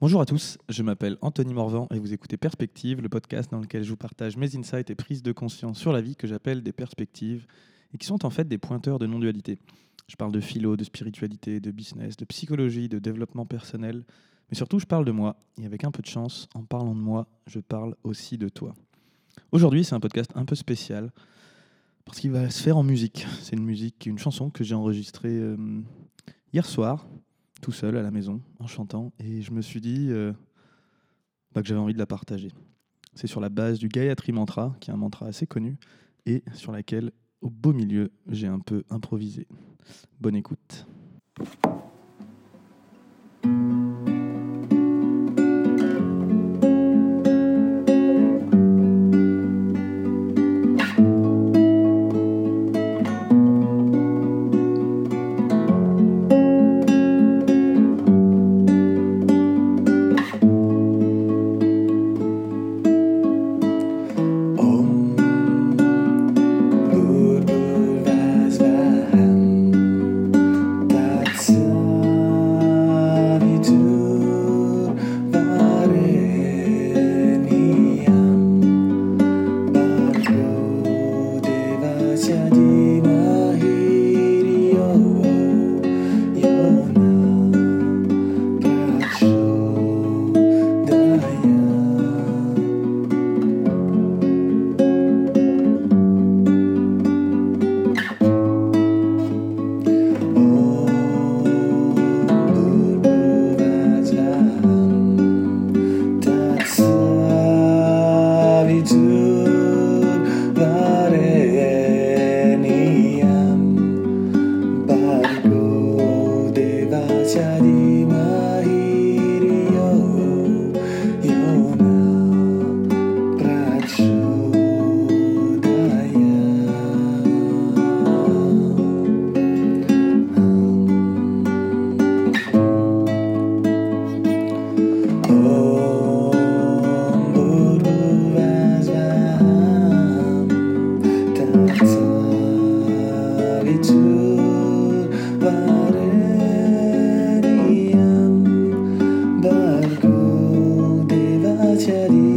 Bonjour à tous, je m'appelle Anthony Morvan et vous écoutez Perspective, le podcast dans lequel je vous partage mes insights et prises de conscience sur la vie que j'appelle des perspectives et qui sont en fait des pointeurs de non-dualité. Je parle de philo, de spiritualité, de business, de psychologie, de développement personnel, mais surtout je parle de moi et avec un peu de chance, en parlant de moi, je parle aussi de toi. Aujourd'hui, c'est un podcast un peu spécial parce qu'il va se faire en musique. C'est une musique, une chanson que j'ai enregistrée euh, hier soir tout seul à la maison en chantant et je me suis dit euh, bah, que j'avais envie de la partager. C'est sur la base du Gayatri Mantra, qui est un mantra assez connu et sur laquelle, au beau milieu, j'ai un peu improvisé. Bonne écoute. Yeah.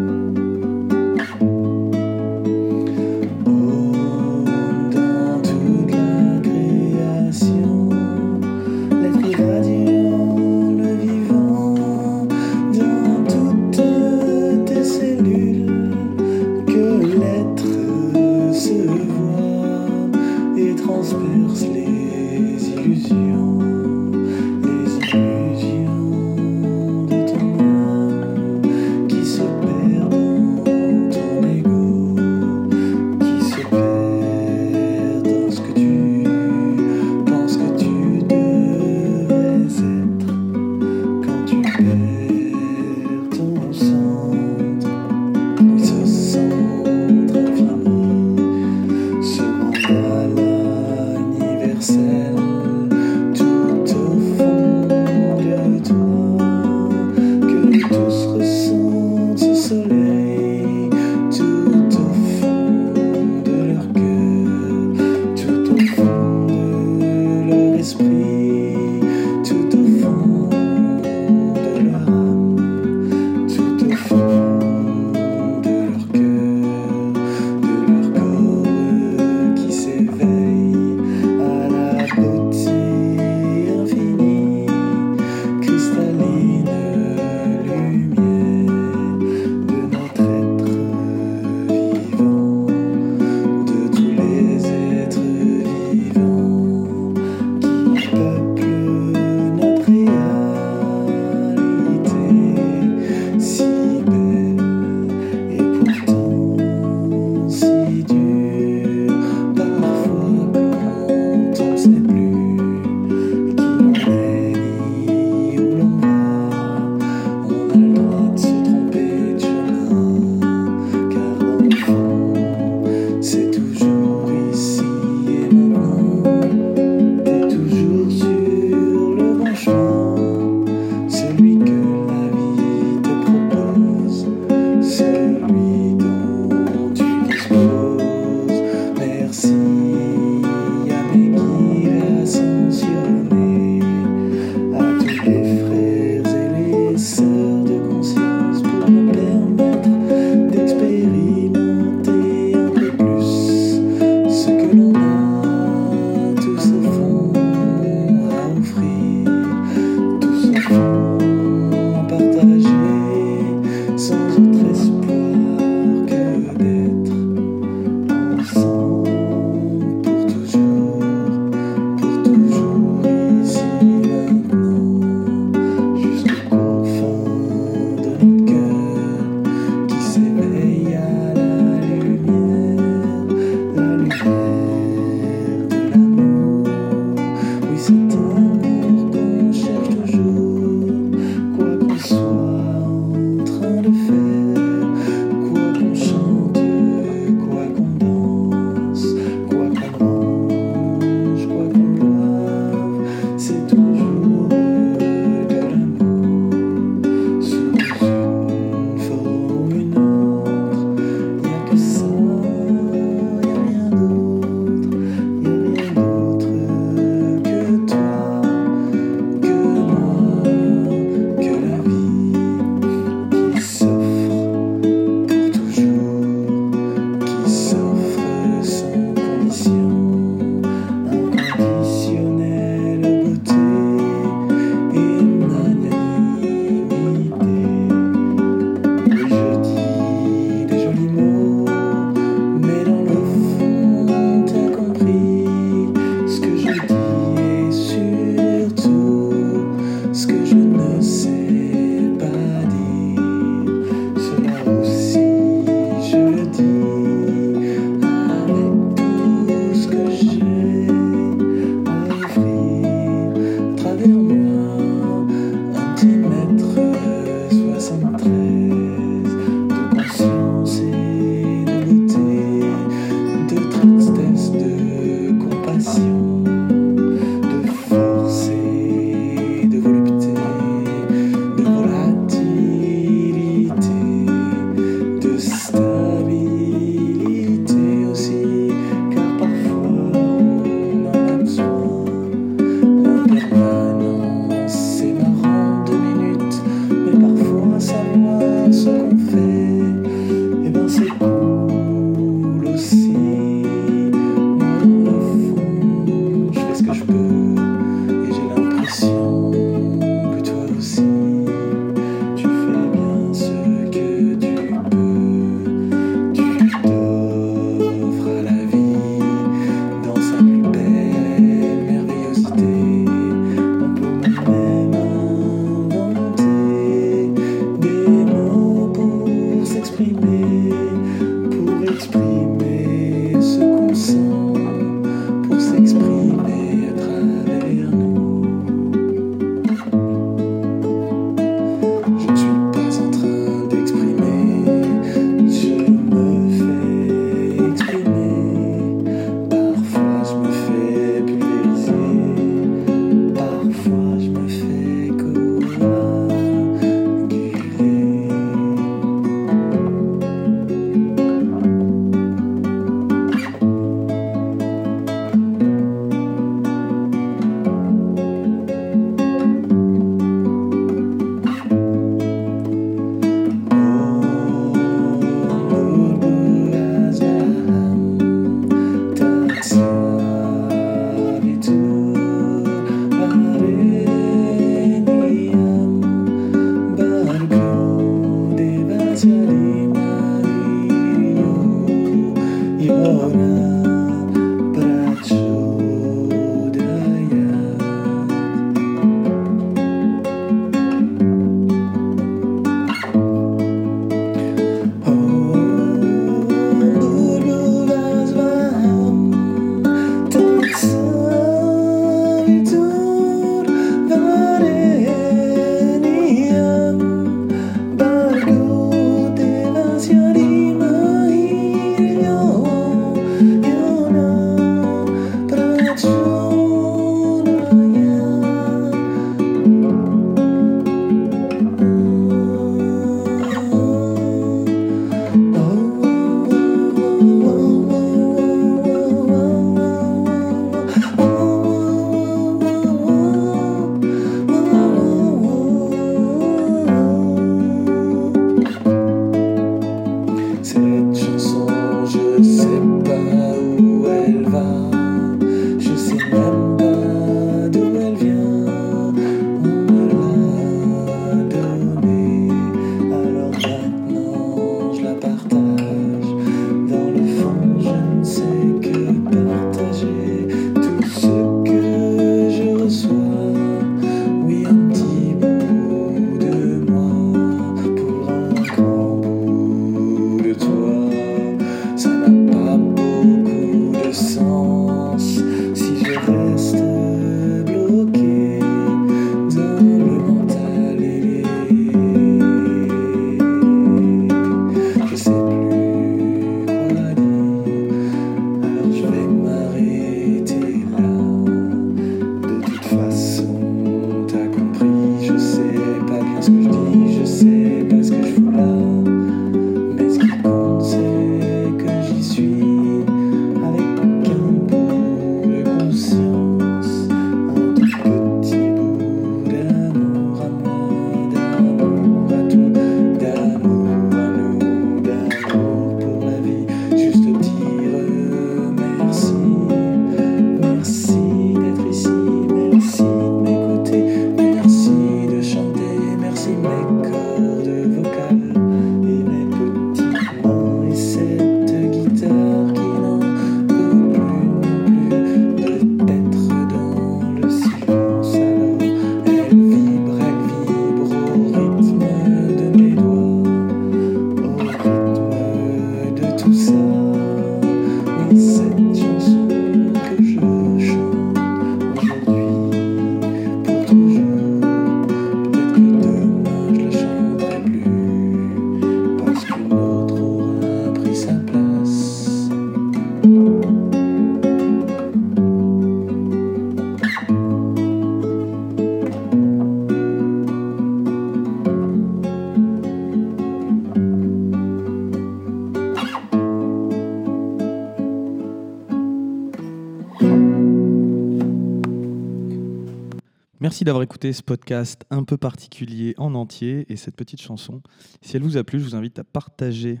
Merci d'avoir écouté ce podcast un peu particulier en entier et cette petite chanson. Si elle vous a plu, je vous invite à partager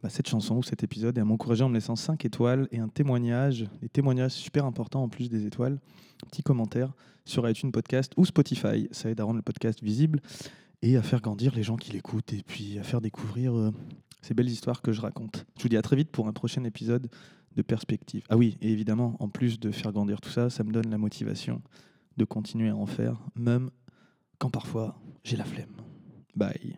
bah, cette chanson ou cet épisode et à m'encourager en me laissant 5 étoiles et un témoignage, des témoignages super importants en plus des étoiles, un petit commentaire sur iTunes Podcast ou Spotify. Ça aide à rendre le podcast visible et à faire grandir les gens qui l'écoutent et puis à faire découvrir euh, ces belles histoires que je raconte. Je vous dis à très vite pour un prochain épisode de Perspective. Ah oui, et évidemment, en plus de faire grandir tout ça, ça me donne la motivation de continuer à en faire, même quand parfois j'ai la flemme. Bye.